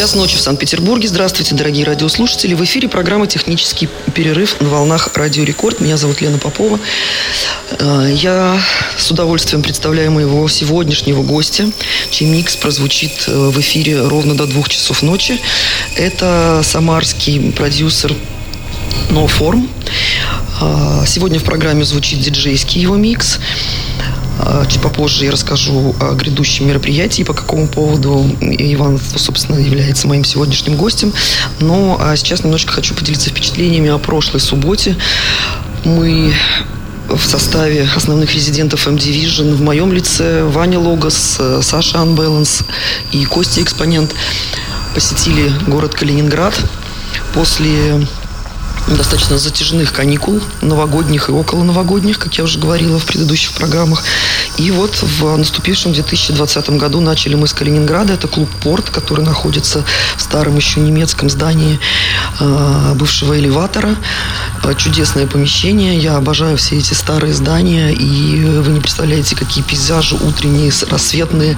Час ночи в Санкт-Петербурге. Здравствуйте, дорогие радиослушатели. В эфире программа «Технический перерыв» на волнах «Радио Рекорд». Меня зовут Лена Попова. Э, Я с удовольствием представляю моего сегодняшнего гостя, чей микс прозвучит э, в эфире ровно до двух часов ночи. Это самарский продюсер No Form. Э, Сегодня в программе звучит диджейский его микс. А, Чуть попозже я расскажу о грядущем мероприятии, по какому поводу Иван, собственно, является моим сегодняшним гостем. Но а сейчас немножко хочу поделиться впечатлениями о прошлой субботе. Мы в составе основных резидентов M-Division в моем лице Ваня Логос, э, Саша Unbalance и Костя Экспонент посетили город Калининград после достаточно затяжных каникул, новогодних и около новогодних, как я уже говорила в предыдущих программах. И вот в наступившем 2020 году начали мы с Калининграда. Это клуб «Порт», который находится в старом еще немецком здании э, бывшего элеватора. Э, Чудесное помещение. Я обожаю все эти старые здания. И вы не представляете, какие пейзажи утренние, рассветные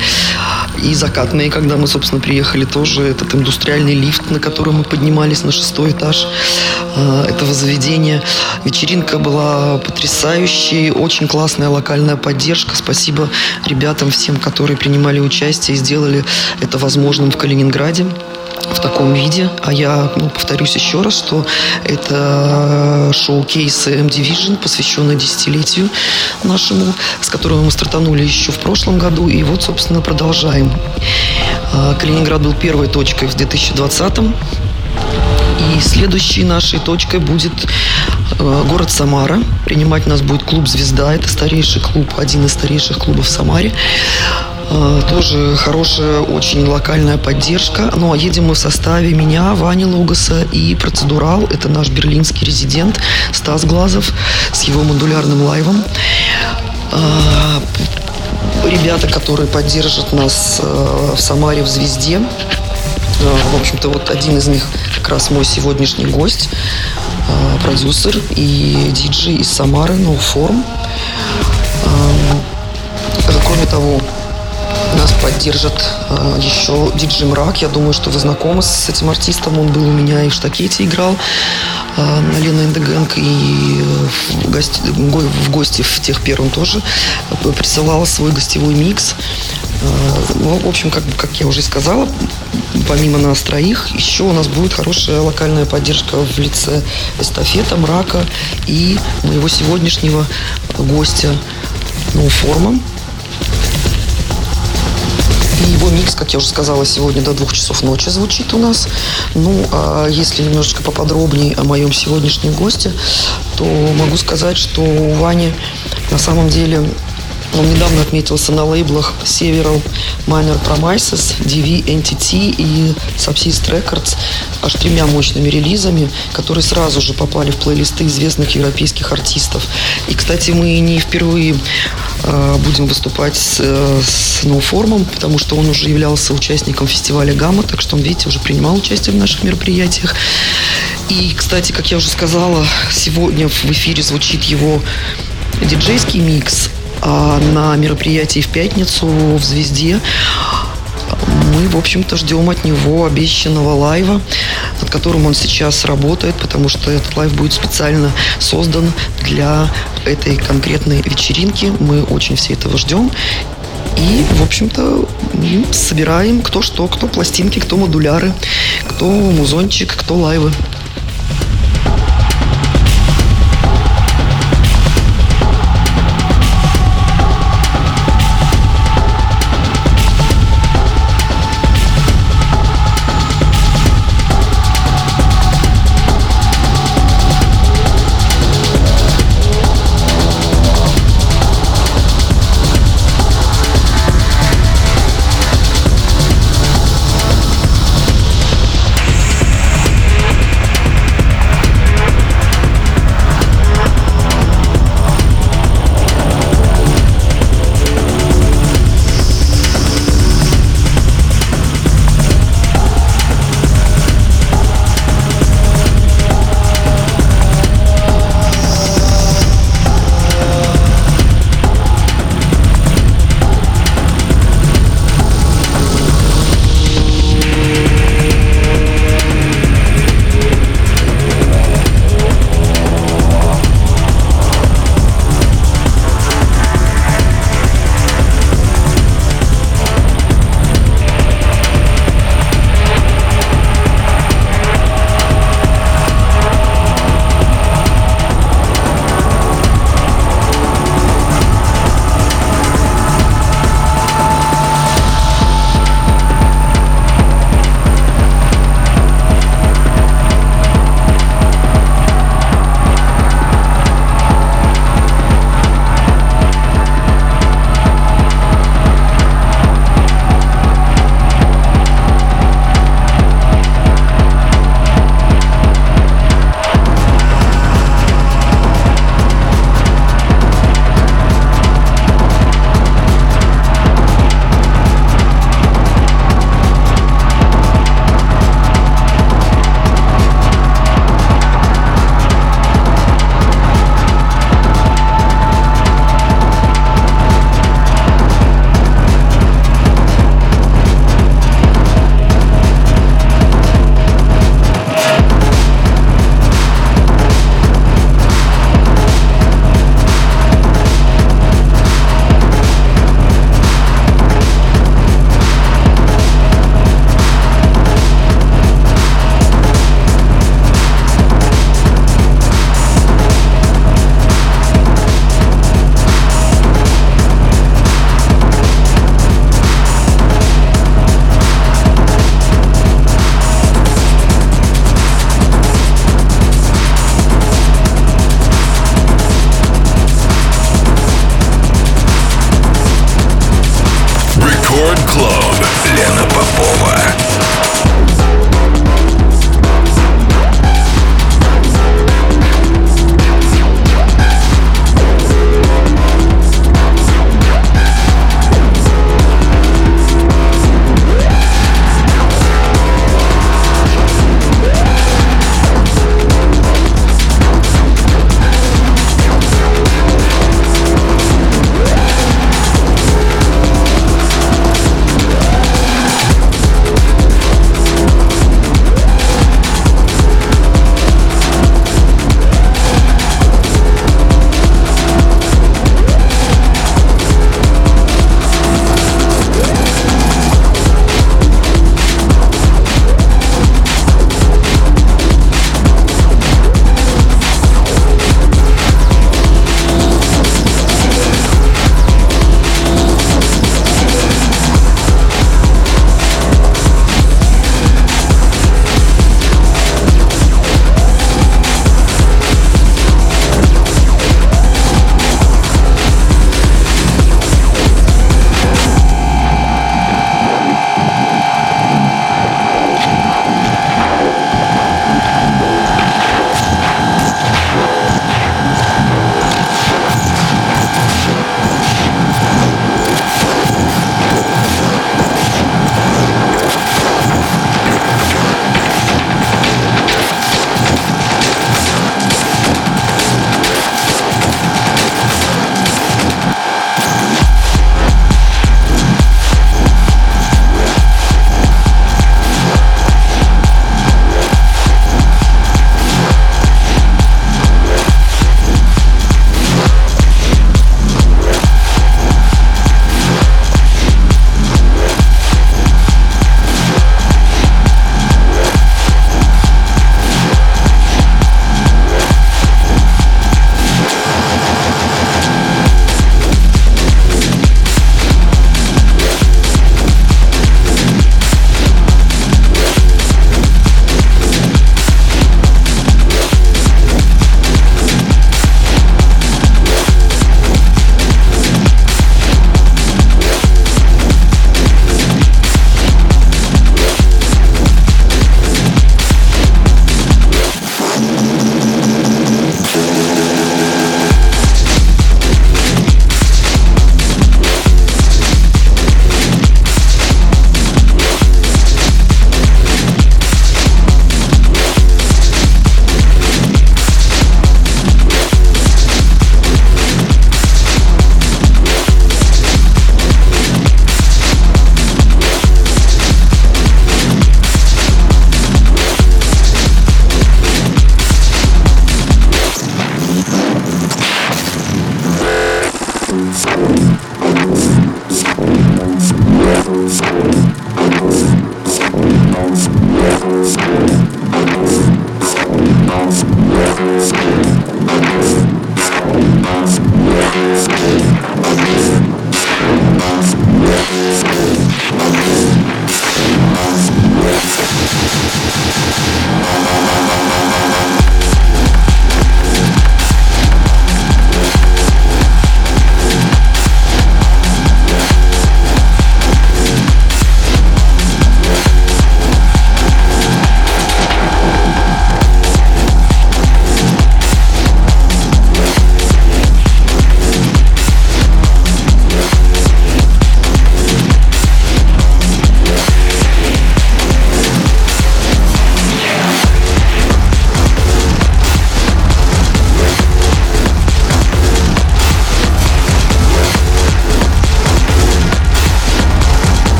и закатные. Когда мы, собственно, приехали тоже, этот индустриальный лифт, на котором мы поднимались на шестой этаж э, этого заведения. Вечеринка была потрясающей, очень классная локальная поддержка. Спасибо ребятам всем, которые принимали участие и сделали это возможным в Калининграде в таком виде. А я ну, повторюсь еще раз, что это шоу-кейс M-Division, посвященный десятилетию нашему, с которого мы стартанули еще в прошлом году. И вот, собственно, продолжаем. А, Калининград был первой точкой в 2020 и следующей нашей точкой будет э, город Самара. Принимать нас будет клуб «Звезда». Это старейший клуб, один из старейших клубов в Самаре. Э, Тоже хорошая, очень локальная поддержка. Ну, а едем мы в составе меня, Вани Логоса и Процедурал. Это наш берлинский резидент Стас Глазов с его модулярным лайвом. Э, Ребята, которые поддержат нас в Самаре в «Звезде». Э, В общем-то, вот один из них как раз мой сегодняшний гость, э, продюсер и диджей из Самары, No Form. Э, Кроме того, нас поддержит э, еще диджей Мрак. Я думаю, что вы знакомы с этим артистом. Он был у меня и в штакете играл э, на Лена Эндегенг. И в гости, го- в гости в тех первом тоже э, присылал свой гостевой микс. Э, Ну, в общем, как, как я уже сказала, помимо нас троих, еще у нас будет хорошая локальная поддержка в лице эстафета, мрака и моего сегодняшнего гостя Ноуформа. И его микс, как я уже сказала, сегодня до двух часов ночи звучит у нас. Ну, а если немножечко поподробнее о моем сегодняшнем госте, то могу сказать, что у Вани на самом деле он недавно отметился на лейблах Several Minor Promises, DV Entity и Subsist Records аж тремя мощными релизами, которые сразу же попали в плейлисты известных европейских артистов. И, кстати, мы не впервые э, будем выступать с, э, с потому что он уже являлся участником фестиваля «Гамма», так что он, видите, уже принимал участие в наших мероприятиях. И, кстати, как я уже сказала, сегодня в эфире звучит его диджейский микс, а на мероприятии в пятницу в «Звезде» Мы, в общем-то, ждем от него обещанного лайва, над которым он сейчас работает, потому что этот лайв будет специально создан для этой конкретной вечеринки. Мы очень все этого ждем. И, в общем-то, собираем кто что, кто пластинки, кто модуляры, кто музончик, кто лайвы.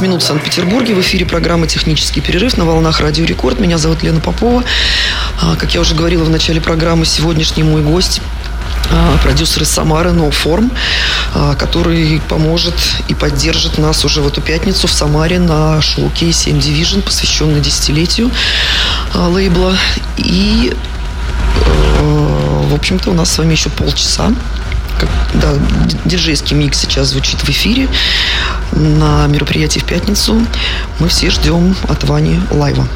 15 минут в Санкт-Петербурге. В эфире программа «Технический перерыв» на волнах «Радио Рекорд». Меня зовут Лена Попова. А, как я уже говорила в начале программы, сегодняшний мой гость а, продюсер из Самары NoForm, а, который поможет и поддержит нас уже в эту пятницу в Самаре на шоу-кейсе M Division, посвященный десятилетию лейбла. И, в общем-то, у нас с вами еще полчаса как, да, диджейский микс сейчас звучит в эфире на мероприятии в пятницу. Мы все ждем от Вани лайва.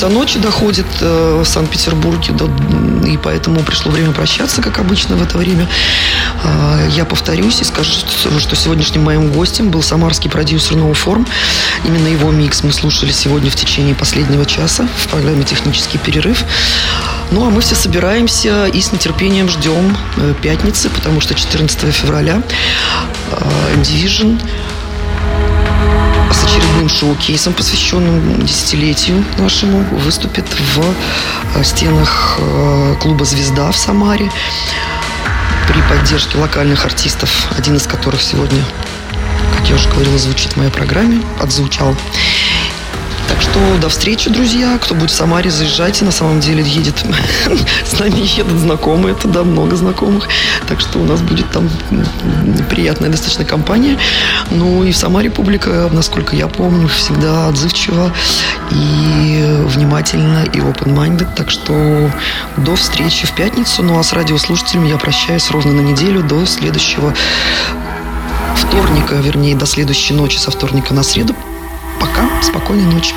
Часа ночи доходит э, в Санкт-Петербурге, и поэтому пришло время прощаться, как обычно в это время. Э, я повторюсь и скажу, что сегодняшним моим гостем был самарский продюсер Form. Именно его микс мы слушали сегодня в течение последнего часа в программе «Технический перерыв». Ну, а мы все собираемся и с нетерпением ждем э, пятницы, потому что 14 февраля э, Division с очередным шоу-кейсом, посвященным десятилетию нашему, выступит в э, стенах клуба «Звезда» в Самаре при поддержке локальных артистов, один из которых сегодня, как я уже говорила, звучит в моей программе, отзвучал. Так что до встречи, друзья. Кто будет в Самаре, заезжайте. На самом деле едет с нами едут знакомые, да, много знакомых. Так что у нас будет там приятная достаточно компания. Ну и в Самаре публика, насколько я помню, всегда отзывчива и внимательна и open-minded. Так что до встречи в пятницу. Ну а с радиослушателями я прощаюсь ровно на неделю до следующего вторника, вернее, до следующей ночи со вторника на среду. Пока, спокойной ночи.